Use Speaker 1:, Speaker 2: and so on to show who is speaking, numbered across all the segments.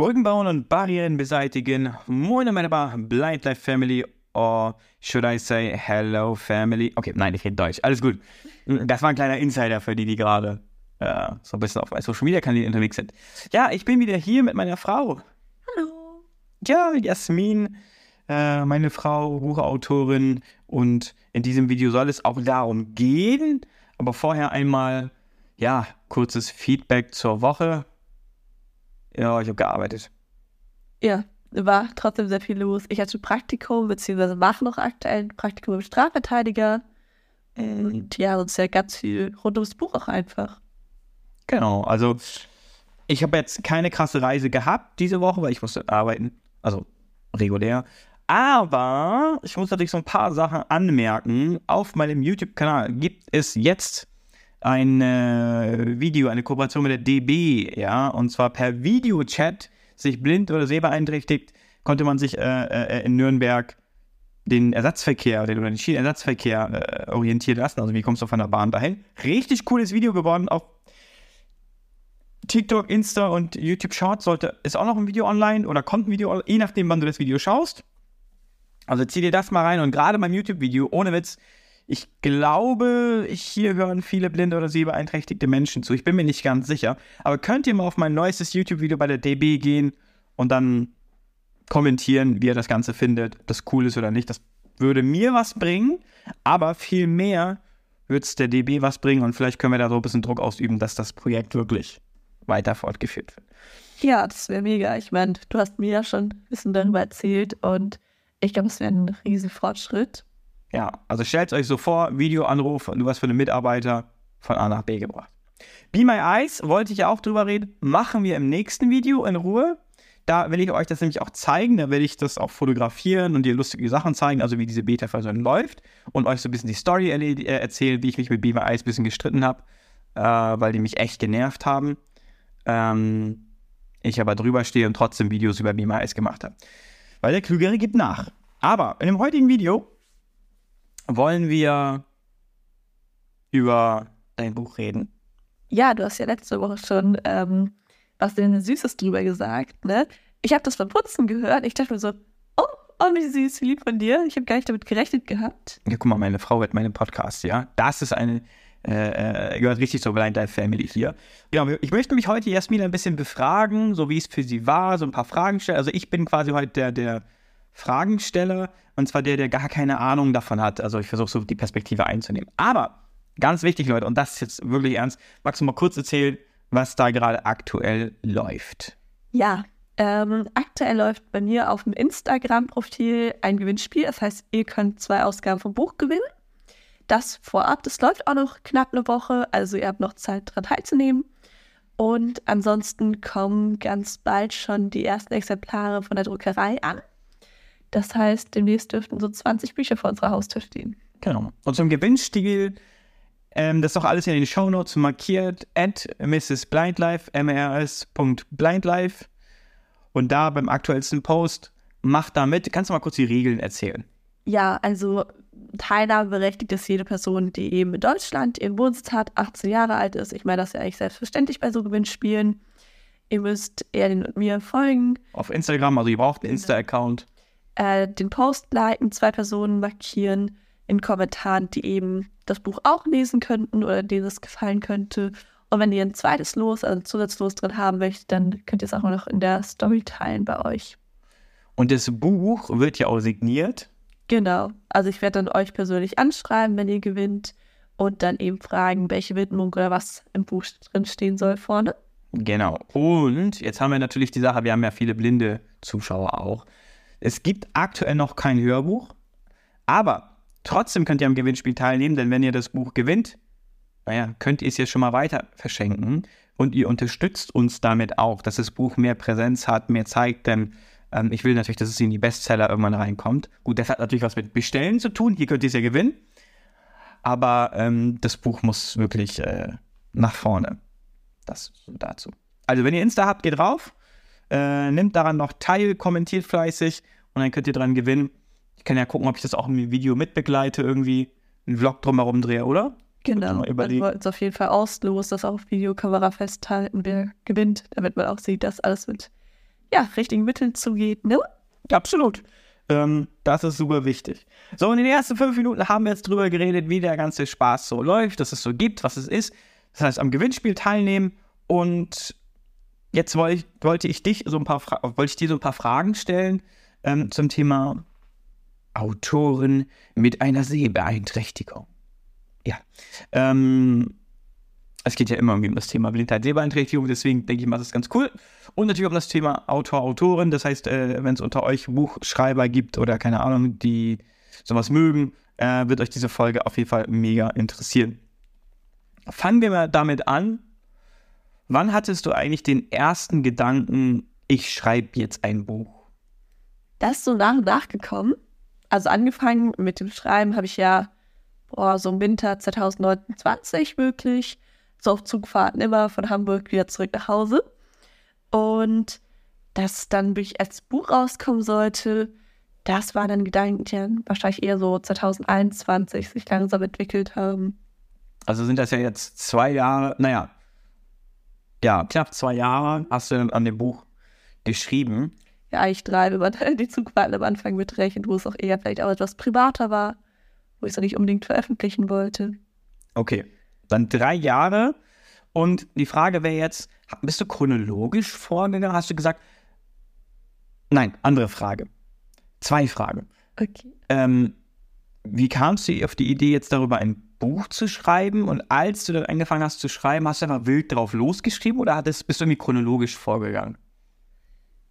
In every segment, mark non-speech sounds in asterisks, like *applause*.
Speaker 1: Brücken bauen und Barrieren beseitigen. Moin, meine Blind Life Family. Or should I say hello family? Okay, nein, ich rede Deutsch. Alles gut. Das war ein kleiner Insider für die, die gerade äh, so ein bisschen auf Social Media Kanälen unterwegs sind. Ja, ich bin wieder hier mit meiner Frau.
Speaker 2: Hallo.
Speaker 1: Ja, Jasmin, äh, meine Frau, Buchautorin. Und in diesem Video soll es auch darum gehen. Aber vorher einmal, ja, kurzes Feedback zur Woche. Ja, ich habe gearbeitet.
Speaker 2: Ja, war trotzdem sehr viel los. Ich hatte Praktikum, beziehungsweise mache noch aktuell ein Praktikum im Strafverteidiger. Und ja, sonst ja ganz viel rund ums Buch auch einfach.
Speaker 1: Genau, also ich habe jetzt keine krasse Reise gehabt diese Woche, weil ich musste arbeiten, also regulär. Aber ich muss natürlich so ein paar Sachen anmerken. Auf meinem YouTube-Kanal gibt es jetzt ein äh, Video, eine Kooperation mit der DB, ja, und zwar per Videochat, sich blind oder sehbeeinträchtigt, konnte man sich äh, äh, in Nürnberg den Ersatzverkehr den, oder den Schienenersatzverkehr äh, orientieren lassen. Also wie kommst du von der Bahn dahin? Richtig cooles Video geworden. Auf TikTok, Insta und YouTube Shorts sollte, ist auch noch ein Video online oder kommt ein Video, je nachdem, wann du das Video schaust. Also zieh dir das mal rein und gerade beim YouTube-Video, ohne Witz, ich glaube, hier hören viele blinde oder sehbeeinträchtigte Menschen zu. Ich bin mir nicht ganz sicher. Aber könnt ihr mal auf mein neuestes YouTube-Video bei der DB gehen und dann kommentieren, wie ihr das Ganze findet, ob das cool ist oder nicht. Das würde mir was bringen, aber viel mehr wird es der DB was bringen und vielleicht können wir da so ein bisschen Druck ausüben, dass das Projekt wirklich weiter fortgeführt wird.
Speaker 2: Ja, das wäre mega. Ich meine, du hast mir ja schon ein bisschen darüber erzählt und ich glaube, es wäre ein riesen Fortschritt.
Speaker 1: Ja, also stellt euch so vor, Videoanruf, du warst für einen Mitarbeiter von A nach B gebracht. Be My Eyes, wollte ich ja auch drüber reden, machen wir im nächsten Video in Ruhe. Da will ich euch das nämlich auch zeigen, da will ich das auch fotografieren und dir lustige Sachen zeigen, also wie diese Beta-Version läuft und euch so ein bisschen die Story äh, erzählen, wie ich mich mit Be My Eyes ein bisschen gestritten habe, äh, weil die mich echt genervt haben. Ähm, ich aber drüber stehe und trotzdem Videos über Be My Eyes gemacht habe. Weil der Klügere gibt nach. Aber in dem heutigen Video wollen wir über dein Buch reden.
Speaker 2: Ja, du hast ja letzte Woche schon ähm, was denn Süßes drüber gesagt, ne? Ich habe das beim Putzen gehört. Ich dachte mir so, oh, oh, wie süß, wie lieb von dir. Ich habe gar nicht damit gerechnet gehabt.
Speaker 1: Ja, guck mal, meine Frau hört meinen Podcast, ja. Das ist eine, äh, äh, gehört richtig zur Blind Life Family hier. Ja, ich möchte mich heute Jasmin ein bisschen befragen, so wie es für sie war, so ein paar Fragen stellen. Also ich bin quasi heute der, der Fragensteller und zwar der, der gar keine Ahnung davon hat. Also ich versuche so die Perspektive einzunehmen. Aber ganz wichtig, Leute, und das ist jetzt wirklich ernst, magst du mal kurz erzählen, was da gerade aktuell läuft?
Speaker 2: Ja, ähm, aktuell läuft bei mir auf dem Instagram-Profil ein Gewinnspiel. Das heißt, ihr könnt zwei Ausgaben vom Buch gewinnen. Das vorab, das läuft auch noch knapp eine Woche, also ihr habt noch Zeit daran teilzunehmen. Und ansonsten kommen ganz bald schon die ersten Exemplare von der Druckerei an. Das heißt, demnächst dürften so 20 Bücher vor unserer Haustür stehen.
Speaker 1: Genau. Und zum Gewinnstil, ähm, das ist auch alles in den Show Notes markiert, at Mrs. Blindlife, mrs.blindlife. Und da beim aktuellsten Post, mach da mit. Kannst du mal kurz die Regeln erzählen?
Speaker 2: Ja, also teilnahmeberechtigt ist jede Person, die eben in Deutschland ihren Wohnsitz hat, 18 Jahre alt ist. Ich meine, das ist ja eigentlich selbstverständlich bei so Gewinnspielen. Ihr müsst Erlin und mir folgen.
Speaker 1: Auf Instagram, also ihr braucht einen Insta-Account
Speaker 2: äh, den Post liken, zwei Personen markieren in Kommentaren, die eben das Buch auch lesen könnten oder denen es gefallen könnte. Und wenn ihr ein zweites Los, also ein Zusatzlos drin haben möchtet, dann könnt ihr es auch noch in der Story teilen bei euch.
Speaker 1: Und das Buch wird ja auch signiert.
Speaker 2: Genau. Also ich werde dann euch persönlich anschreiben, wenn ihr gewinnt und dann eben fragen, welche Widmung oder was im Buch drin stehen soll vorne.
Speaker 1: Genau. Und jetzt haben wir natürlich die Sache, wir haben ja viele blinde Zuschauer auch. Es gibt aktuell noch kein Hörbuch, aber trotzdem könnt ihr am Gewinnspiel teilnehmen, denn wenn ihr das Buch gewinnt, naja, könnt ihr es jetzt schon mal weiter verschenken und ihr unterstützt uns damit auch, dass das Buch mehr Präsenz hat, mehr zeigt, denn ähm, ich will natürlich, dass es in die Bestseller irgendwann reinkommt. Gut, das hat natürlich was mit Bestellen zu tun, hier könnt ihr es ja gewinnen, aber ähm, das Buch muss wirklich äh, nach vorne. Das dazu. Also, wenn ihr Insta habt, geht drauf äh, nimmt daran noch teil, kommentiert fleißig und dann könnt ihr dran gewinnen. Ich kann ja gucken, ob ich das auch im Video mitbegleite, irgendwie einen Vlog drumherum drehe, oder?
Speaker 2: Genau. Wir wollten es auf jeden Fall auslos, das auch auf Videokamera festhalten, wer gewinnt, damit man auch sieht, dass alles mit ja, richtigen Mitteln zugeht, ne?
Speaker 1: Absolut. Ähm, das ist super wichtig. So, in den ersten fünf Minuten haben wir jetzt drüber geredet, wie der ganze Spaß so läuft, dass es so gibt, was es ist. Das heißt, am Gewinnspiel teilnehmen und jetzt wollte ich, wollte ich dich so ein paar wollte ich dir so ein paar Fragen stellen ähm, zum Thema Autoren mit einer Sehbeeinträchtigung. Ja. Ähm, es geht ja immer um das Thema Blindheit, Sehbeeinträchtigung, deswegen denke ich mal, das ist ganz cool. Und natürlich um das Thema Autor, Autorin. Das heißt, äh, wenn es unter euch Buchschreiber gibt oder keine Ahnung, die sowas mögen, äh, wird euch diese Folge auf jeden Fall mega interessieren. Fangen wir mal damit an. Wann hattest du eigentlich den ersten Gedanken, ich schreibe jetzt ein Buch?
Speaker 2: Das ist so nach und nach gekommen. Also angefangen mit dem Schreiben habe ich ja boah, so im Winter 2029 wirklich so auf Zugfahrten immer von Hamburg wieder zurück nach Hause. Und dass dann wirklich als Buch rauskommen sollte, das waren dann Gedanken, die dann wahrscheinlich eher so 2021 sich langsam entwickelt haben.
Speaker 1: Also sind das ja jetzt zwei Jahre, naja, ja, knapp zwei Jahre hast du an dem Buch geschrieben.
Speaker 2: Ja, ich drei, wenn man die Zugfahrten am Anfang mitrechnet, wo es auch eher vielleicht auch etwas privater war, wo ich es nicht unbedingt veröffentlichen wollte.
Speaker 1: Okay, dann drei Jahre. Und die Frage wäre jetzt, bist du chronologisch vorgegangen? Hast du gesagt, nein, andere Frage. Zwei Fragen.
Speaker 2: Okay.
Speaker 1: Ähm, wie kamst du auf die Idee, jetzt darüber ein Buch zu schreiben? Und als du dann angefangen hast zu schreiben, hast du einfach wild drauf losgeschrieben oder bist du irgendwie chronologisch vorgegangen?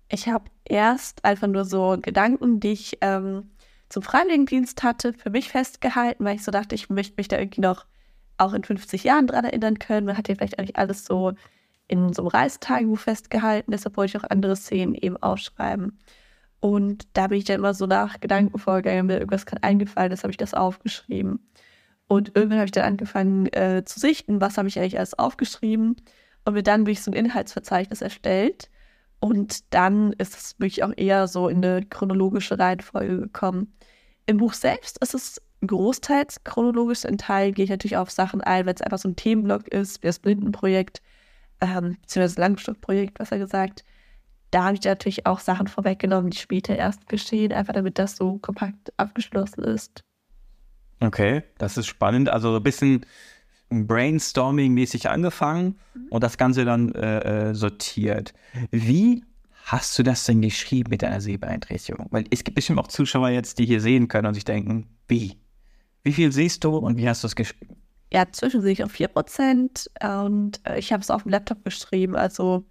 Speaker 2: Ich habe erst einfach nur so Gedanken, die ich ähm, zum Freiwilligendienst hatte, für mich festgehalten, weil ich so dachte, ich möchte mich da irgendwie noch auch in 50 Jahren dran erinnern können. Man hat ja vielleicht eigentlich alles so in so einem Reistagebuch festgehalten, deshalb wollte ich auch andere Szenen eben aufschreiben. Und da bin ich dann immer so nach Gedanken vorgegangen, mir irgendwas gerade eingefallen ist, habe ich das aufgeschrieben. Und irgendwann habe ich dann angefangen äh, zu sichten, was habe ich eigentlich alles aufgeschrieben. Und mir dann wirklich so ein Inhaltsverzeichnis erstellt. Und dann ist es wirklich auch eher so in eine chronologische Reihenfolge gekommen. Im Buch selbst ist es großteils chronologisch. In Teil gehe ich natürlich auf Sachen ein, wenn es einfach so ein Themenblock ist, wie das Blindenprojekt, ähm, beziehungsweise das Langstockprojekt, was er gesagt. Da habe ich natürlich auch Sachen vorweggenommen, die später erst geschehen, einfach damit das so kompakt abgeschlossen ist.
Speaker 1: Okay, das ist spannend. Also ein bisschen Brainstorming-mäßig angefangen und das Ganze dann äh, äh, sortiert. Wie hast du das denn geschrieben mit deiner Sehbeeinträchtigung? Weil es gibt bestimmt auch Zuschauer jetzt, die hier sehen können und sich denken, wie? Wie viel siehst du und wie hast du es geschrieben?
Speaker 2: Ja, zwischen ich auf 4% und äh, ich habe es auf dem Laptop geschrieben, also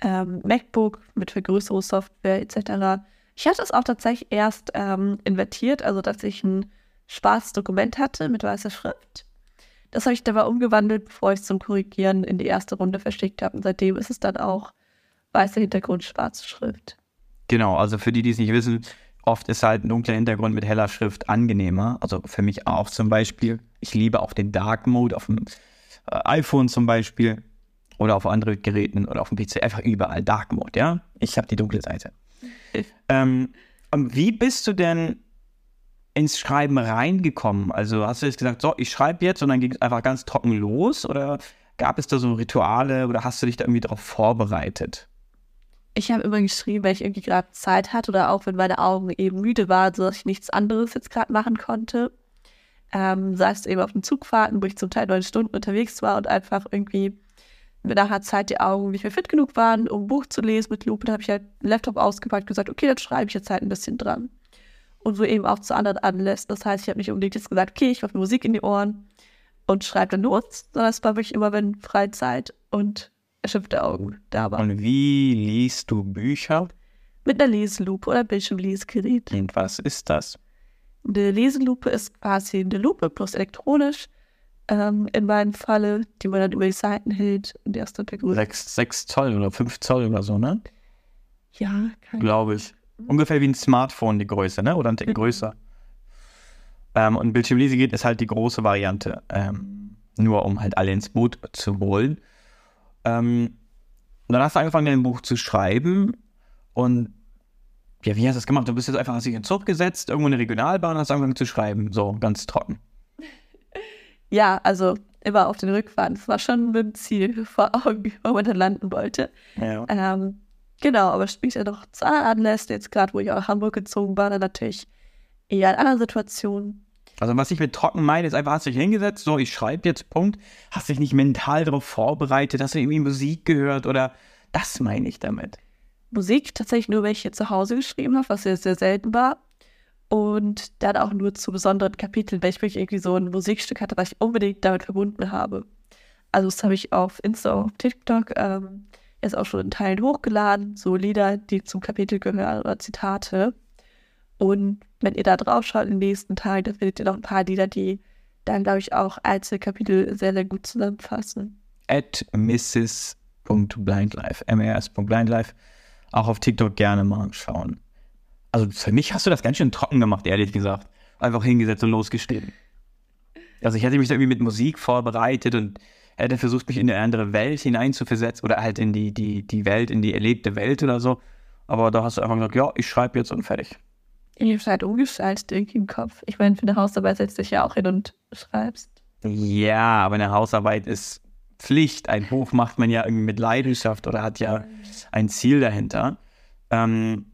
Speaker 2: ähm, MacBook mit Vergrößerungssoftware etc. Ich hatte es auch tatsächlich erst ähm, invertiert, also dass ich ein schwarzes Dokument hatte mit weißer Schrift. Das habe ich dabei umgewandelt, bevor ich es zum Korrigieren in die erste Runde verschickt habe. Und seitdem ist es dann auch weißer Hintergrund, schwarze Schrift.
Speaker 1: Genau, also für die, die es nicht wissen, oft ist halt ein dunkler Hintergrund mit heller Schrift angenehmer. Also für mich auch zum Beispiel. Ich liebe auch den Dark Mode auf dem äh, iPhone zum Beispiel oder auf anderen Geräten oder auf dem PC. Einfach überall Dark Mode, ja. Ich habe die dunkle Seite. ähm, wie bist du denn ins Schreiben reingekommen? Also hast du jetzt gesagt, so, ich schreibe jetzt und dann ging es einfach ganz trocken los? Oder gab es da so Rituale oder hast du dich da irgendwie darauf vorbereitet?
Speaker 2: Ich habe immer geschrieben, wenn ich irgendwie gerade Zeit hatte oder auch wenn meine Augen eben müde waren, sodass ich nichts anderes jetzt gerade machen konnte. Ähm, sei es eben auf den Zugfahrten, wo ich zum Teil neun Stunden unterwegs war und einfach irgendwie mit nachher Zeit die Augen nicht mehr fit genug waren, um ein Buch zu lesen mit Lupe. Da habe ich halt einen Laptop ausgepackt und gesagt, okay, dann schreibe ich jetzt halt ein bisschen dran. Und so eben auch zu anderen Anlässen. Das heißt, ich habe nicht unbedingt jetzt gesagt, okay, ich mache Musik in die Ohren und schreibe dann los, sondern es war wirklich immer, wenn Freizeit und erschöpfte Augen da waren.
Speaker 1: Und wie liest du Bücher?
Speaker 2: Mit einer Leselupe oder Bildschirmlesegerät.
Speaker 1: Und was ist das?
Speaker 2: Eine Leselupe ist quasi eine Lupe, bloß elektronisch. Ähm, in meinem Falle, die man dann über die Seiten hält und erst dann
Speaker 1: begrüßt. Sechs, sechs Zoll oder fünf Zoll oder so, ne?
Speaker 2: Ja,
Speaker 1: glaube ich. Ungefähr wie ein Smartphone die Größe, ne? Oder ein Tick mhm. größer. Ähm, und Bildschirmlesegerät ist halt die große Variante. Ähm, nur um halt alle ins Boot zu holen. Ähm, dann hast du angefangen, dein Buch zu schreiben und ja, wie hast du das gemacht? Du bist jetzt einfach hast dich in den Zug gesetzt, irgendwo in der Regionalbahn und hast angefangen zu schreiben, so ganz trocken. *laughs*
Speaker 2: Ja, also immer auf den Rückfahren. Das war schon mit dem Ziel vor Augen, wo man dann landen wollte. Ja. Ähm, Genau, aber später noch zu anderen Anlässen, jetzt gerade, wo ich auch nach Hamburg gezogen war, dann natürlich eher in anderen Situationen.
Speaker 1: Also was ich mit trocken meine, ist einfach, hast du dich hingesetzt, so, ich schreibe jetzt, Punkt, hast dich nicht mental darauf vorbereitet, hast du irgendwie Musik gehört oder das meine ich damit.
Speaker 2: Musik tatsächlich nur, wenn ich hier zu Hause geschrieben habe, was sehr, sehr selten war. Und dann auch nur zu besonderen Kapiteln, wenn ich wirklich irgendwie so ein Musikstück hatte, was ich unbedingt damit verbunden habe. Also das habe ich auf Insta, auf TikTok ähm, jetzt auch schon in Teilen hochgeladen, so Lieder, die zum Kapitel gehören oder Zitate. Und wenn ihr da drauf schaut im nächsten Teil, dann findet ihr noch ein paar Lieder, die dann, glaube ich, auch Einzelkapitel sehr, sehr gut zusammenfassen.
Speaker 1: At mrs.blindlife, mrs.blindlife. Auch auf TikTok gerne mal schauen. Also für mich hast du das ganz schön trocken gemacht, ehrlich gesagt. Einfach hingesetzt und losgeschrieben. Also ich hätte mich da irgendwie mit Musik vorbereitet und hätte versucht, mich in eine andere Welt hineinzuversetzen oder halt in die, die, die Welt, in die erlebte Welt oder so. Aber da hast du einfach gesagt, ja, ich schreibe jetzt und fertig.
Speaker 2: Ich habe halt umgestaltet irgendwie im Kopf. Ich meine, für eine Hausarbeit setzt dich ja auch hin und schreibst.
Speaker 1: Ja, aber eine Hausarbeit ist Pflicht. Ein Buch macht man ja irgendwie mit Leidenschaft oder hat ja ein Ziel dahinter. Ähm,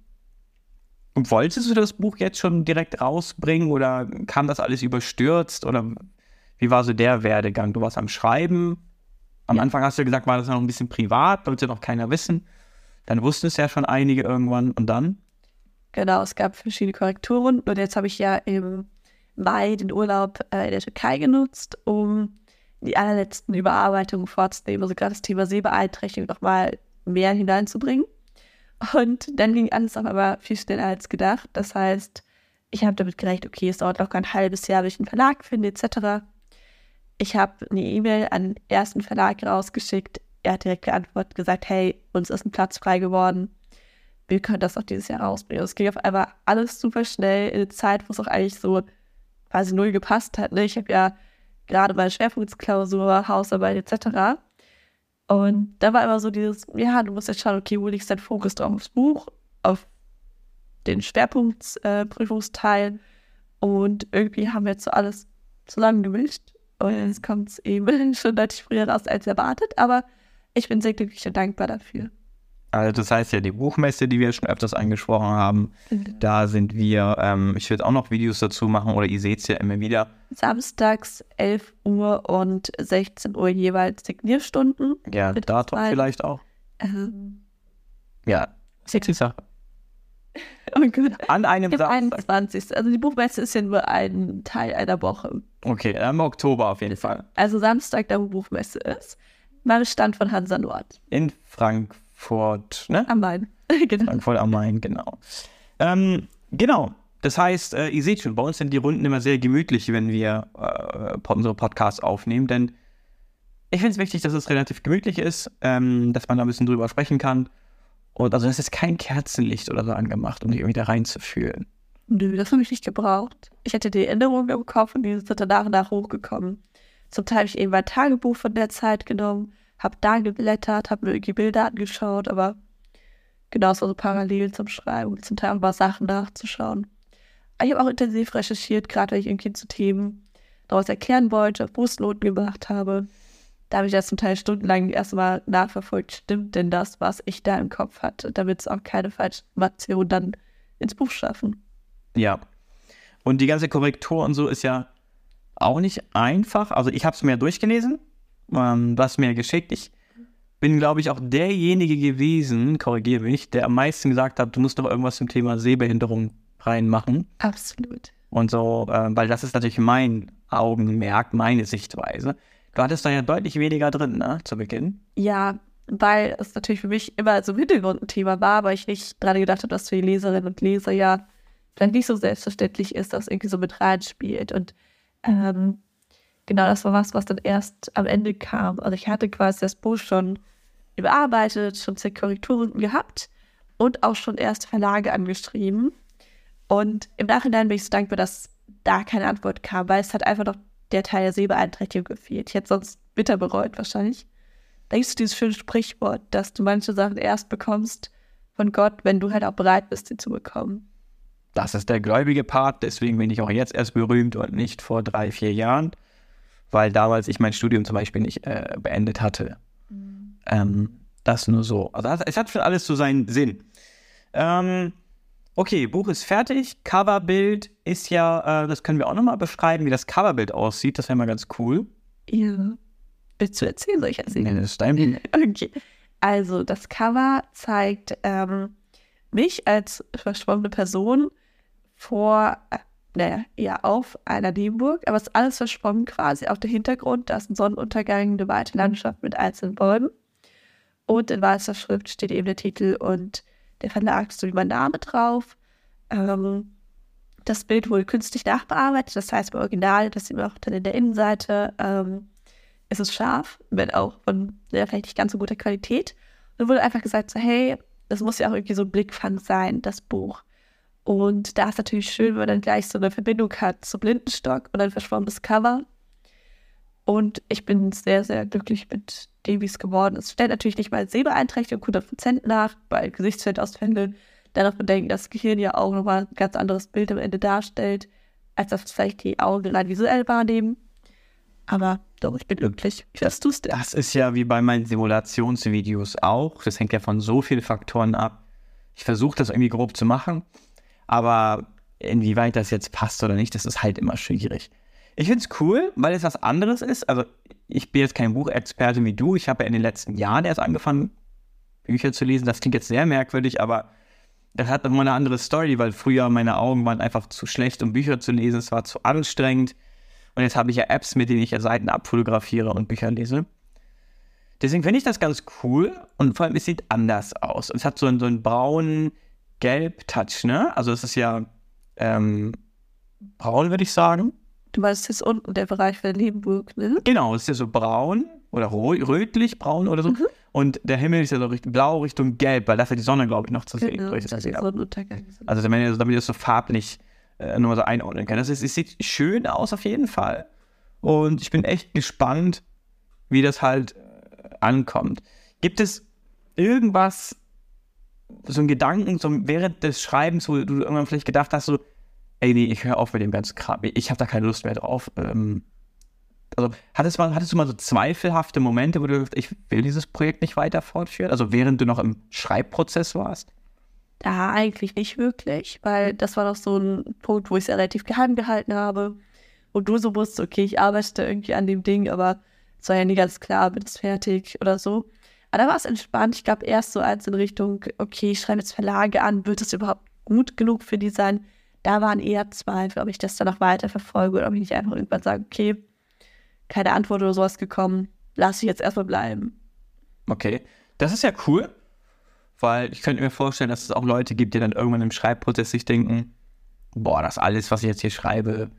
Speaker 1: wolltest du das Buch jetzt schon direkt rausbringen oder kam das alles überstürzt oder wie war so der Werdegang? Du warst am Schreiben. Am ja. Anfang hast du gesagt, war das noch ein bisschen privat, wollte noch keiner wissen. Dann wussten es ja schon einige irgendwann und dann?
Speaker 2: Genau, es gab verschiedene Korrekturen und jetzt habe ich ja im Mai den Urlaub äh, in der Türkei genutzt, um die allerletzten Überarbeitungen vorzunehmen, also gerade das Thema Sehbeeinträchtigung nochmal mehr hineinzubringen. Und dann ging alles auf einmal viel schneller als gedacht. Das heißt, ich habe damit gerechnet, okay, es dauert locker ein halbes Jahr, bis ich einen Verlag finde, etc. Ich habe eine E-Mail an den ersten Verlag rausgeschickt. Er hat direkt geantwortet, gesagt, hey, uns ist ein Platz frei geworden wir können das auch dieses Jahr rausbringen. Es ging auf einmal alles super schnell in eine Zeit, wo es auch eigentlich so quasi null gepasst hat. Ne? Ich habe ja gerade meine Schwerpunktsklausur, Hausarbeit etc. Und da war immer so dieses, ja, du musst jetzt schauen, okay, wo liegt dein Fokus drauf? Aufs Buch, auf den Schwerpunktprüfungsteil. Äh, und irgendwie haben wir jetzt so alles zusammengemischt. Und jetzt kommt es eben *laughs* schon deutlich früher raus als erwartet. Aber ich bin sehr glücklich und dankbar dafür.
Speaker 1: Also das heißt ja, die Buchmesse, die wir schon öfters angesprochen haben, mhm. da sind wir, ähm, ich werde auch noch Videos dazu machen oder ihr seht es ja immer wieder.
Speaker 2: Samstags 11 Uhr und 16 Uhr jeweils Signierstunden.
Speaker 1: Ja, Datum vielleicht auch. Ähm, ja, sexy Sache. *laughs* Oh An einem
Speaker 2: Samstag. 21. Also die Buchmesse ist ja nur ein Teil einer Woche.
Speaker 1: Okay, im Oktober auf jeden Fall.
Speaker 2: Also Samstag, da wo Buchmesse ist. Mal Stand von Hansa Nord.
Speaker 1: In Frankfurt. Frankfurt,
Speaker 2: ne? Am Main. *laughs*
Speaker 1: genau. Frankfurt am Main, genau. Ähm, genau. Das heißt, äh, ihr seht schon, bei uns sind die Runden immer sehr gemütlich, wenn wir äh, unsere Podcasts aufnehmen, denn ich finde es wichtig, dass es relativ gemütlich ist, ähm, dass man da ein bisschen drüber sprechen kann. Und also, das ist kein Kerzenlicht oder so angemacht, um dich irgendwie da reinzufühlen.
Speaker 2: Nö, das habe ich nicht gebraucht. Ich hatte die Erinnerungen im Kopf und die sind dann nach und nach hochgekommen. Zum Teil habe ich eben mein Tagebuch von der Zeit genommen habe da geblättert, habe mir irgendwie Bilder angeschaut, aber genauso so parallel zum Schreiben zum Teil auch mal Sachen nachzuschauen. ich habe auch intensiv recherchiert, gerade weil ich irgendwie zu Themen daraus erklären wollte, Fußnoten gemacht habe. Da habe ich das zum Teil stundenlang erstmal nachverfolgt, stimmt denn das, was ich da im Kopf hatte, damit es auch keine falschen Informationen dann ins Buch schaffen.
Speaker 1: Ja. Und die ganze Korrektur und so ist ja auch nicht einfach. Also ich habe es mir durchgelesen, ähm, was mir geschickt. Ich bin, glaube ich, auch derjenige gewesen, korrigiere mich, der am meisten gesagt hat, du musst doch irgendwas zum Thema Sehbehinderung reinmachen.
Speaker 2: Absolut.
Speaker 1: Und so, äh, weil das ist natürlich mein Augenmerk, meine Sichtweise. Du hattest da ja deutlich weniger drin, ne, zu Beginn.
Speaker 2: Ja, weil es natürlich für mich immer so im Hintergrund ein Thema war, aber ich nicht gerade gedacht habe, dass für die Leserinnen und Leser ja vielleicht nicht so selbstverständlich ist, dass irgendwie so mit reinspielt. Und ähm, genau das war was, was dann erst am Ende kam. Also ich hatte quasi das Buch schon überarbeitet, schon zehn Korrekturen gehabt und auch schon erst Verlage angeschrieben. Und im Nachhinein bin ich so dankbar, dass da keine Antwort kam, weil es hat einfach noch der Teil der Sehbeeinträchtigung gefehlt. Ich hätte sonst bitter bereut wahrscheinlich. Da gibt es dieses schöne Sprichwort, dass du manche Sachen erst bekommst von Gott, wenn du halt auch bereit bist, sie zu bekommen.
Speaker 1: Das ist der gläubige Part, deswegen bin ich auch jetzt erst berühmt und nicht vor drei, vier Jahren weil damals ich mein Studium zum Beispiel nicht äh, beendet hatte. Mhm. Ähm, Das nur so. Also es hat schon alles so seinen Sinn. Ähm, okay, Buch ist fertig. Coverbild ist ja, äh, das können wir auch nochmal beschreiben, wie das Coverbild aussieht. Das wäre mal ganz cool.
Speaker 2: Ja. Willst du erzählen? Soll ich erzählen?
Speaker 1: Nee, das ist dein
Speaker 2: Okay. Also, das Cover zeigt ähm, mich als verschwommene Person vor, äh, naja, eher auf einer Nebenburg, aber es ist alles verschwommen quasi. Auf der Hintergrund, da ist ein Sonnenuntergang, eine weite Landschaft mit einzelnen Bäumen. Und in weißer Schrift steht eben der Titel und der Verlag sowie mein Name drauf. Ähm, das Bild wurde künstlich nachbearbeitet, das heißt im Original, das sieht man auch dann in der Innenseite, ähm, ist es scharf, wenn auch von ja, vielleicht nicht ganz so guter Qualität. Und dann wurde einfach gesagt, so, hey, das muss ja auch irgendwie so ein Blickfang sein, das Buch. Und da ist natürlich schön, wenn man dann gleich so eine Verbindung hat zu Blindenstock und dann verschwommenes Cover. Und ich bin sehr, sehr glücklich mit dem, wie es geworden ist. Stellt natürlich nicht mal Sehbeeinträchtigung 100% nach, bei Gesichtsfeldausfällen. Dann man denken, dass das Gehirn ja auch nochmal ein ganz anderes Bild am Ende darstellt, als das vielleicht die Augen rein visuell wahrnehmen. Aber doch, ich bin glücklich. Hast du es?
Speaker 1: Das ist ja wie bei meinen Simulationsvideos auch. Das hängt ja von so vielen Faktoren ab. Ich versuche das irgendwie grob zu machen, aber inwieweit das jetzt passt oder nicht, das ist halt immer schwierig. Ich finde es cool, weil es was anderes ist. Also, ich bin jetzt kein Buchexperte wie du. Ich habe ja in den letzten Jahren erst angefangen, Bücher zu lesen. Das klingt jetzt sehr merkwürdig, aber das hat nochmal eine andere Story, weil früher meine Augen waren einfach zu schlecht, um Bücher zu lesen. Es war zu anstrengend. Und jetzt habe ich ja Apps, mit denen ich ja Seiten abfotografiere und Bücher lese. Deswegen finde ich das ganz cool und vor allem, es sieht anders aus. Es hat so einen, so einen braunen Gelb-Touch, ne? Also es ist ja ähm, braun, würde ich sagen.
Speaker 2: Du meinst jetzt unten der Bereich für Lebenburg, ne?
Speaker 1: Genau, es ist ja so braun oder rötlich braun oder so. Mhm. Und der Himmel ist ja so Richtung blau, Richtung gelb, weil dafür die Sonne, glaube ich, noch zu sehen.
Speaker 2: Genau, das das Sonnenuntergang.
Speaker 1: Also damit ihr, damit ihr das so farblich äh, nur mal so einordnen könnt. Das ist, es sieht schön aus auf jeden Fall. Und ich bin echt gespannt, wie das halt äh, ankommt. Gibt es irgendwas, so ein Gedanken, so während des Schreibens, wo du irgendwann vielleicht gedacht hast, so, ey, nee, ich höre auf mit dem ganzen Kram. Ich habe da keine Lust mehr drauf. Ähm, also, hattest, mal, hattest du mal so zweifelhafte Momente, wo du gesagt ich will dieses Projekt nicht weiter fortführen? Also, während du noch im Schreibprozess warst?
Speaker 2: Da eigentlich nicht wirklich, weil das war doch so ein Punkt, wo ich es ja relativ geheim gehalten habe. Und du so wusstest, okay, ich arbeite irgendwie an dem Ding, aber es war ja nie ganz klar, bin es fertig oder so. Aber da war es entspannt. Ich glaube, erst so als in Richtung, okay, ich schreibe jetzt Verlage an, wird das überhaupt gut genug für die sein? Da waren eher Zweifel, ob ich das dann noch weiter verfolge oder ob ich nicht einfach irgendwann sage, okay, keine Antwort oder sowas gekommen, lass ich jetzt erstmal bleiben.
Speaker 1: Okay, das ist ja cool, weil ich könnte mir vorstellen, dass es auch Leute gibt, die dann irgendwann im Schreibprozess sich denken, boah, das alles, was ich jetzt hier schreibe,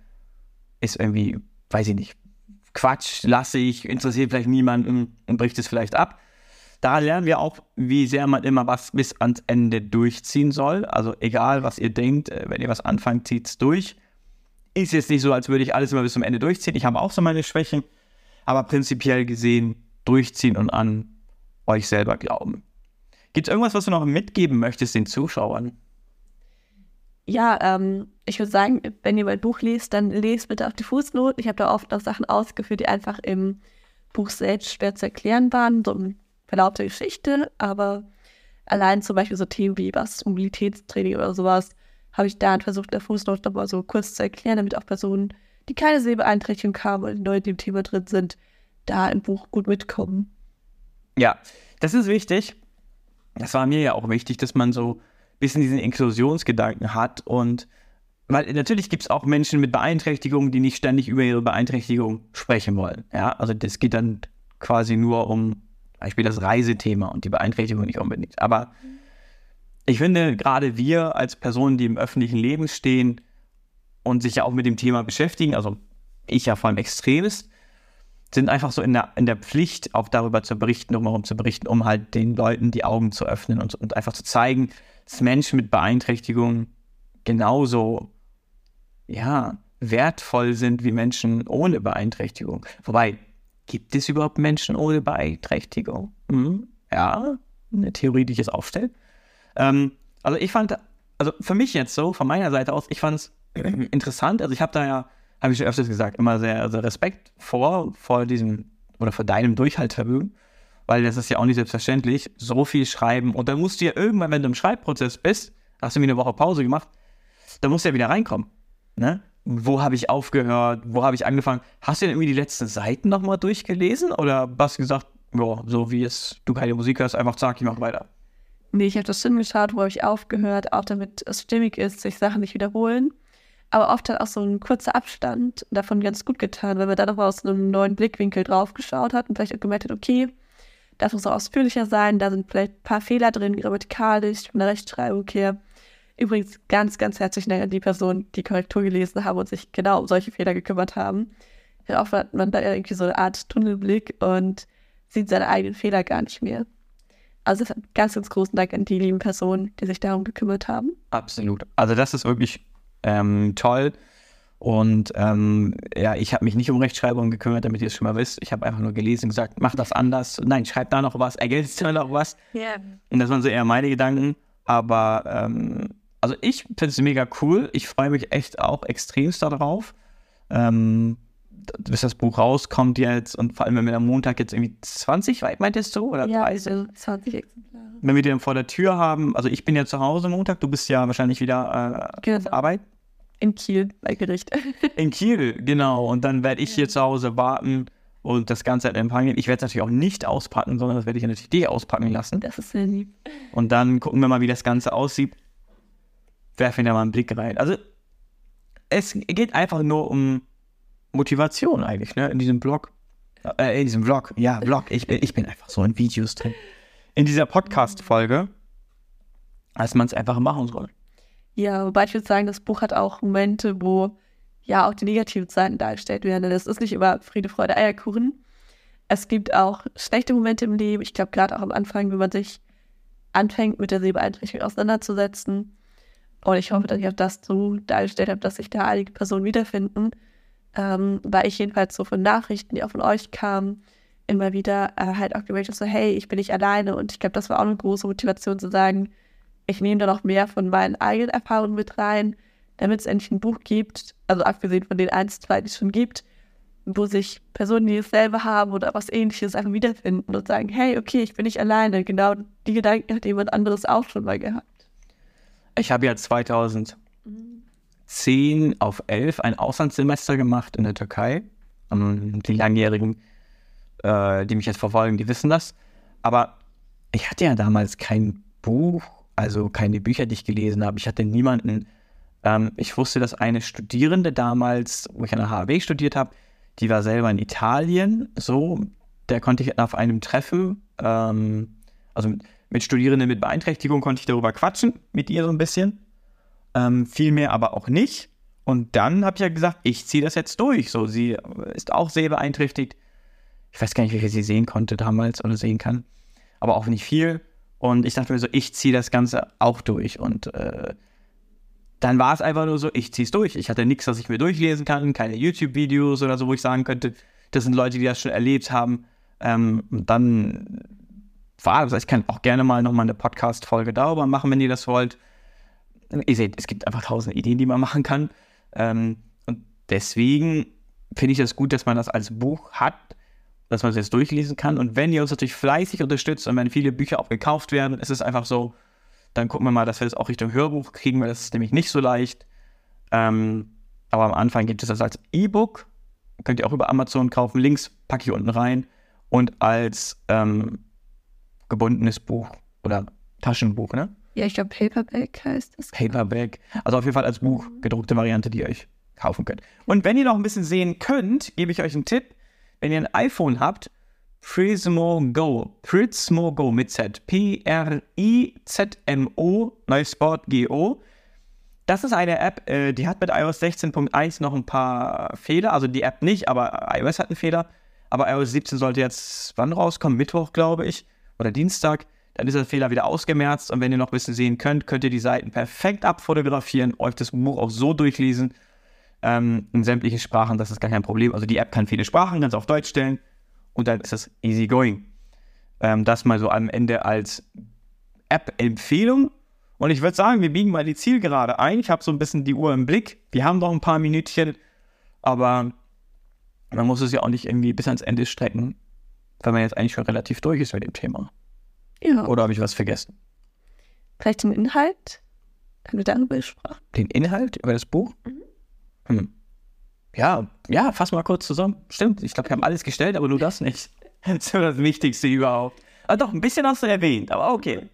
Speaker 1: ist irgendwie, weiß ich nicht, Quatsch, lasse ich, interessiert vielleicht niemanden und bricht es vielleicht ab da lernen wir auch, wie sehr man immer was bis ans Ende durchziehen soll. Also egal, was ihr denkt, äh, wenn ihr was anfangt, zieht es durch. Ist jetzt nicht so, als würde ich alles immer bis zum Ende durchziehen. Ich habe auch so meine Schwächen, aber prinzipiell gesehen durchziehen und an euch selber glauben. Gibt es irgendwas, was du noch mitgeben möchtest den Zuschauern?
Speaker 2: Ja, ähm, ich würde sagen, wenn ihr mein Buch liest, dann lest bitte auf die Fußnoten. Ich habe da oft noch Sachen ausgeführt, die einfach im Buch selbst schwer zu erklären waren. So ein Verlauf der Geschichte, aber allein zum Beispiel so Themen wie was Mobilitätstraining oder sowas, habe ich da versucht, der Fußnote nochmal so kurz zu erklären, damit auch Personen, die keine Sehbeeinträchtigung haben und neu in dem Thema drin sind, da im Buch gut mitkommen.
Speaker 1: Ja, das ist wichtig. Das war mir ja auch wichtig, dass man so ein bisschen diesen Inklusionsgedanken hat und weil natürlich gibt es auch Menschen mit Beeinträchtigungen, die nicht ständig über ihre Beeinträchtigung sprechen wollen. Ja, also das geht dann quasi nur um Beispiel das Reisethema und die Beeinträchtigung nicht unbedingt. Aber ich finde, gerade wir als Personen, die im öffentlichen Leben stehen und sich ja auch mit dem Thema beschäftigen, also ich ja vor allem extremst, sind einfach so in der, in der Pflicht, auch darüber zu berichten, drumherum zu berichten, um halt den Leuten die Augen zu öffnen und, und einfach zu zeigen, dass Menschen mit Beeinträchtigung genauso, ja, wertvoll sind wie Menschen ohne Beeinträchtigung. Wobei, Gibt es überhaupt Menschen ohne Beeinträchtigung? Hm, ja, eine Theorie, die ich jetzt aufstelle. Ähm, also ich fand, also für mich jetzt so, von meiner Seite aus, ich fand es *clears throat* interessant. Also ich habe da ja, habe ich schon öfters gesagt, immer sehr also Respekt vor, vor diesem oder vor deinem Durchhaltevermögen. weil das ist ja auch nicht selbstverständlich, so viel schreiben. Und dann musst du ja irgendwann, wenn du im Schreibprozess bist, hast du mir eine Woche Pause gemacht, dann musst du ja wieder reinkommen. Ne? Wo habe ich aufgehört? Wo habe ich angefangen? Hast du denn irgendwie die letzten Seiten nochmal durchgelesen? Oder hast du gesagt, ja, so wie es du keine Musik hörst, einfach zack, ich mach weiter?
Speaker 2: Nee, ich habe das Sinn geschaut, wo habe ich aufgehört, auch damit es stimmig ist, sich Sachen nicht wiederholen. Aber oft hat auch so ein kurzer Abstand davon ganz gut getan, wenn man da nochmal aus einem neuen Blickwinkel drauf geschaut hat und vielleicht auch gemerkt hat, okay, das muss auch ausführlicher sein, da sind vielleicht ein paar Fehler drin, grammatikalisch, von der Rechtschreibung her. Übrigens ganz, ganz herzlichen Dank an die Personen, die Korrektur gelesen haben und sich genau um solche Fehler gekümmert haben. Ja, oft hat man da irgendwie so eine Art Tunnelblick und sieht seine eigenen Fehler gar nicht mehr. Also ganz, ganz großen Dank an die lieben Personen, die sich darum gekümmert haben.
Speaker 1: Absolut. Also das ist wirklich ähm, toll. Und ähm, ja, ich habe mich nicht um Rechtschreibung gekümmert, damit ihr es schon mal wisst. Ich habe einfach nur gelesen und gesagt, mach das anders. Nein, schreib da noch was, ergänzt da noch was.
Speaker 2: Ja.
Speaker 1: Und das waren so eher meine Gedanken. Aber ähm, also ich finde es mega cool. Ich freue mich echt auch extremst darauf. Ähm, bis das Buch rauskommt jetzt und vor allem, wenn wir am Montag jetzt irgendwie 20, meintest du? Oder
Speaker 2: Ja,
Speaker 1: 30?
Speaker 2: also 20 Exemplare.
Speaker 1: Wenn wir den vor der Tür haben, also ich bin ja zu Hause Montag, du bist ja wahrscheinlich wieder äh,
Speaker 2: Genau.
Speaker 1: auf Arbeit.
Speaker 2: In Kiel bei Gericht. *laughs*
Speaker 1: In Kiel, genau. Und dann werde ich hier zu Hause warten und das Ganze halt empfangen. Ich werde es natürlich auch nicht auspacken, sondern das werde ich ja natürlich dir auspacken lassen.
Speaker 2: Das ist sehr lieb.
Speaker 1: Und dann gucken wir mal, wie das Ganze aussieht. Werfen da mal einen Blick rein. Also, es geht einfach nur um Motivation eigentlich, ne? In diesem Blog. Äh, in diesem Vlog. Ja, Vlog. Ich, bin- ich bin einfach so in Videos drin. In dieser Podcast-Folge, als man es einfach machen soll.
Speaker 2: Ja, wobei ich würde sagen, das Buch hat auch Momente, wo ja auch die negativen Seiten dargestellt werden. Es ist nicht immer Friede, Freude, Eierkuchen. Es gibt auch schlechte Momente im Leben. Ich glaube, gerade auch am Anfang, wenn man sich anfängt, mit der Sehbeeinträchtigung auseinanderzusetzen. Und ich hoffe, dass ich auch das so dargestellt habe, dass sich da einige Personen wiederfinden. Ähm, weil ich jedenfalls so von Nachrichten, die auch von euch kamen, immer wieder äh, halt auch gemerkt habe, so, hey, ich bin nicht alleine. Und ich glaube, das war auch eine große Motivation zu sagen, ich nehme da noch mehr von meinen eigenen Erfahrungen mit rein, damit es endlich ein Buch gibt, also abgesehen von den ein, zwei, die es schon gibt, wo sich Personen, die dasselbe haben oder was ähnliches einfach wiederfinden und sagen, hey, okay, ich bin nicht alleine. Genau die Gedanken hat jemand anderes auch schon mal gehabt.
Speaker 1: Ich habe ja 2010 auf 11 ein Auslandssemester gemacht in der Türkei. Ähm, Die Langjährigen, äh, die mich jetzt verfolgen, die wissen das. Aber ich hatte ja damals kein Buch, also keine Bücher, die ich gelesen habe. Ich hatte niemanden. Ähm, ich wusste, dass eine Studierende damals, wo ich an der HW studiert habe, die war selber in Italien. So, der konnte ich auf einem Treffen, ähm, also mit, mit Studierenden mit Beeinträchtigung, konnte ich darüber quatschen, mit ihr so ein bisschen. Ähm, viel mehr aber auch nicht. Und dann habe ich ja gesagt, ich ziehe das jetzt durch. So, sie ist auch sehbeeinträchtigt. Ich weiß gar nicht, viel sie sehen konnte damals oder sehen kann. Aber auch nicht viel. Und ich dachte mir so, ich ziehe das Ganze auch durch. Und äh, dann war es einfach nur so, ich ziehe es durch. Ich hatte nichts, was ich mir durchlesen kann, keine YouTube-Videos oder so, wo ich sagen könnte, das sind Leute, die das schon erlebt haben. Ähm, und dann war das. Ich kann auch gerne mal nochmal eine Podcast-Folge darüber machen, wenn ihr das wollt. Ihr seht, es gibt einfach tausend Ideen, die man machen kann. Ähm, und deswegen finde ich das gut, dass man das als Buch hat, dass man es jetzt durchlesen kann. Und wenn ihr uns natürlich fleißig unterstützt und wenn viele Bücher auch gekauft werden, ist es einfach so, dann gucken wir mal, dass wir das auch Richtung Hörbuch kriegen, weil das ist nämlich nicht so leicht. Ähm, aber am Anfang gibt es das als E-Book. Könnt ihr auch über Amazon kaufen. Links packe ich unten rein. Und als ähm, gebundenes Buch oder Taschenbuch, ne?
Speaker 2: Ja, ich glaube, Paperback heißt das.
Speaker 1: Paperback. Also auf jeden Fall als Buch, gedruckte Variante, die ihr euch kaufen könnt. Und wenn ihr noch ein bisschen sehen könnt, gebe ich euch einen Tipp. Wenn ihr ein iPhone habt, Prismo Go. Prismo Go mit Z. P-R-I-Z-M-O, neues Wort G-O. Das ist eine App, äh, die hat mit iOS 16.1 noch ein paar Fehler. Also die App nicht, aber iOS hat einen Fehler. Aber iOS 17 sollte jetzt wann rauskommen? Mittwoch, glaube ich. Oder Dienstag. Dann ist der Fehler wieder ausgemerzt. Und wenn ihr noch ein bisschen sehen könnt, könnt ihr die Seiten perfekt abfotografieren, euch das Buch auch so durchlesen. Ähm, in sämtlichen Sprachen, das ist gar kein Problem. Also die App kann viele Sprachen, ganz auf Deutsch stellen. Und dann ist das easy going. Ähm, das mal so am Ende als App-Empfehlung. Und ich würde sagen, wir biegen mal die Zielgerade ein. Ich habe so ein bisschen die Uhr im Blick. Wir haben noch ein paar Minütchen, aber man muss es ja auch nicht irgendwie bis ans Ende strecken. Weil man jetzt eigentlich schon relativ durch ist mit dem Thema.
Speaker 2: Ja.
Speaker 1: Oder habe ich was vergessen?
Speaker 2: Vielleicht den Inhalt? Haben wir darüber gesprochen?
Speaker 1: Den Inhalt über das Buch? Hm. Ja, ja, fass mal kurz zusammen. Stimmt, ich glaube, wir haben alles gestellt, aber nur das nicht. *laughs* Das ist ja das Wichtigste überhaupt. Ah, doch, ein bisschen hast du erwähnt, aber okay.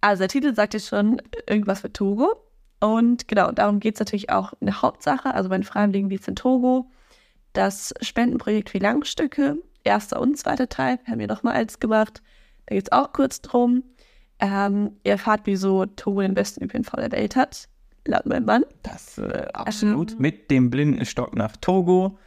Speaker 2: Also der Titel sagt ja schon irgendwas für Togo. Und genau, darum geht es natürlich auch in der Hauptsache, also bei den Freiwilligendienst in Togo. Das Spendenprojekt für Langstücke, erster und zweiter Teil, haben wir nochmal eins gemacht. Da geht es auch kurz drum. Ähm, ihr erfahrt, wieso Togo den besten ÖPNV der Welt hat, laut meinem Mann.
Speaker 1: Das äh, absolut. Mit dem Blindenstock nach Togo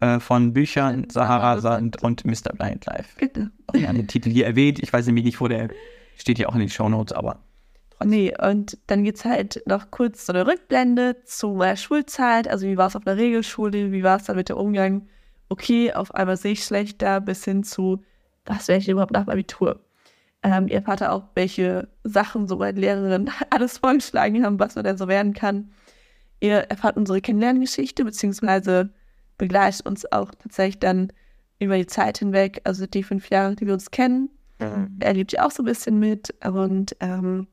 Speaker 1: äh, von Büchern Sahara Sand und Mr. Blind Life.
Speaker 2: Genau.
Speaker 1: Habe den Titel hier erwähnt. Ich weiß nämlich nicht, wo der steht hier auch in den Shownotes, aber
Speaker 2: Nee, und dann geht es halt noch kurz so eine Rückblende zu meiner Schulzeit. Also, wie war es auf der Regelschule? Wie war es dann mit dem Umgang? Okay, auf einmal sehe ich schlechter, bis hin zu, was werde ich überhaupt nach dem Abitur? Ähm, ihr Vater auch, welche Sachen so meine Lehrerin *laughs* alles vorgeschlagen haben, was man denn so werden kann. Ihr erfahrt unsere Kennenlerngeschichte, beziehungsweise begleitet uns auch tatsächlich dann über die Zeit hinweg, also die fünf Jahre, die wir uns kennen. Er lebt ja auch so ein bisschen mit und ähm,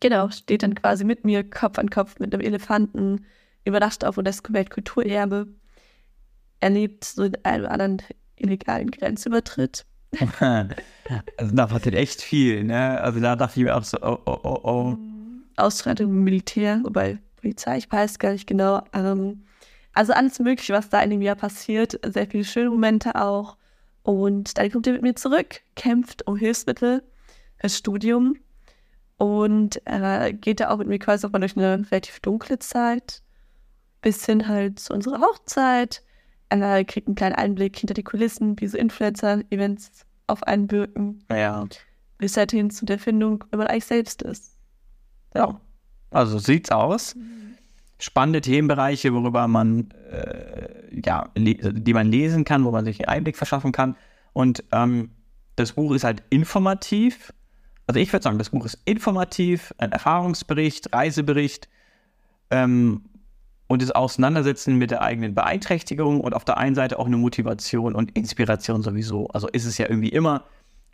Speaker 2: genau, steht dann quasi mit mir Kopf an Kopf mit einem Elefanten, überrascht auf UNESCO-Weltkulturerbe, erlebt so den einen oder anderen illegalen Grenzübertritt.
Speaker 1: also da passiert echt viel, ne? Also da dachte ich mir auch so, oh, oh, oh, oh.
Speaker 2: Ausschreitung im Militär, wobei Polizei, ich weiß gar nicht genau. Ähm, also alles Mögliche, was da in dem Jahr passiert. Sehr viele schöne Momente auch. Und dann kommt er mit mir zurück, kämpft um Hilfsmittel fürs Studium und äh, geht da auch mit mir quasi nochmal durch eine relativ dunkle Zeit bis hin halt zu unserer Hochzeit. Er kriegt einen kleinen Einblick hinter die Kulissen, wie so Influencer-Events auf einen wirken,
Speaker 1: Ja.
Speaker 2: bis halt hin zu der Findung, wenn man eigentlich selbst ist.
Speaker 1: Ja. Also sieht's aus. Spannende Themenbereiche, worüber man äh, ja, die man lesen kann, wo man sich einen Einblick verschaffen kann. Und ähm, das Buch ist halt informativ. Also ich würde sagen, das Buch ist informativ, ein Erfahrungsbericht, Reisebericht ähm, und das Auseinandersetzen mit der eigenen Beeinträchtigung und auf der einen Seite auch eine Motivation und Inspiration sowieso. Also ist es ja irgendwie immer,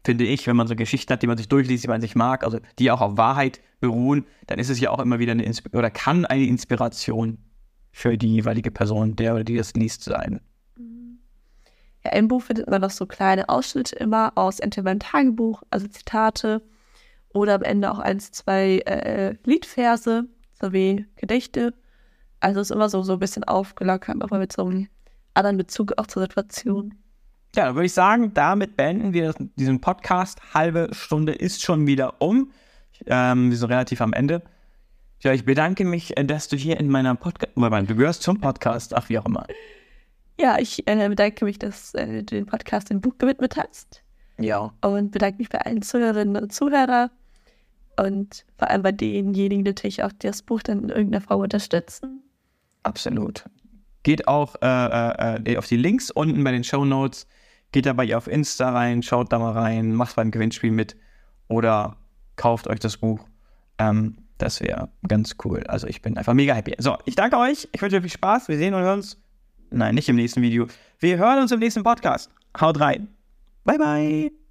Speaker 1: finde ich, wenn man so Geschichten hat, die man sich durchliest, die man sich mag, also die auch auf Wahrheit beruhen, dann ist es ja auch immer wieder eine Insp oder kann eine Inspiration für die jeweilige Person, der oder die das liest, sein.
Speaker 2: Ja, im Buch findet man noch so kleine Ausschnitte immer aus entweder meinem Tagebuch, also Zitate, oder am Ende auch eins, zwei äh, Liedverse sowie Gedichte. Also ist immer so, so ein bisschen aufgelockert, aber mit so einem anderen Bezug auch zur Situation.
Speaker 1: Ja, dann würde ich sagen, damit beenden wir diesen Podcast. Halbe Stunde ist schon wieder um. Ähm, wir sind relativ am Ende. Ja, ich bedanke mich, äh, dass du hier in meiner Podcast, du gehörst zum Podcast, ach wie auch immer.
Speaker 2: Ja, ich äh, bedanke mich, dass äh, du den Podcast dem Buch gewidmet hast
Speaker 1: Ja.
Speaker 2: und bedanke mich bei allen Zuhörerinnen und Zuhörern und vor allem bei denjenigen natürlich auch, die das Buch dann in irgendeiner Form unterstützen.
Speaker 1: Absolut. Geht auch äh, äh, auf die Links unten bei den Show Notes. Geht da bei ihr auf Insta rein, schaut da mal rein, macht beim Gewinnspiel mit oder kauft euch das Buch. Ähm, das wäre ganz cool. Also ich bin einfach mega happy. So, ich danke euch. Ich wünsche euch viel Spaß. Wir sehen und hören uns. Nein, nicht im nächsten Video. Wir hören uns im nächsten Podcast. Haut rein. Bye, bye.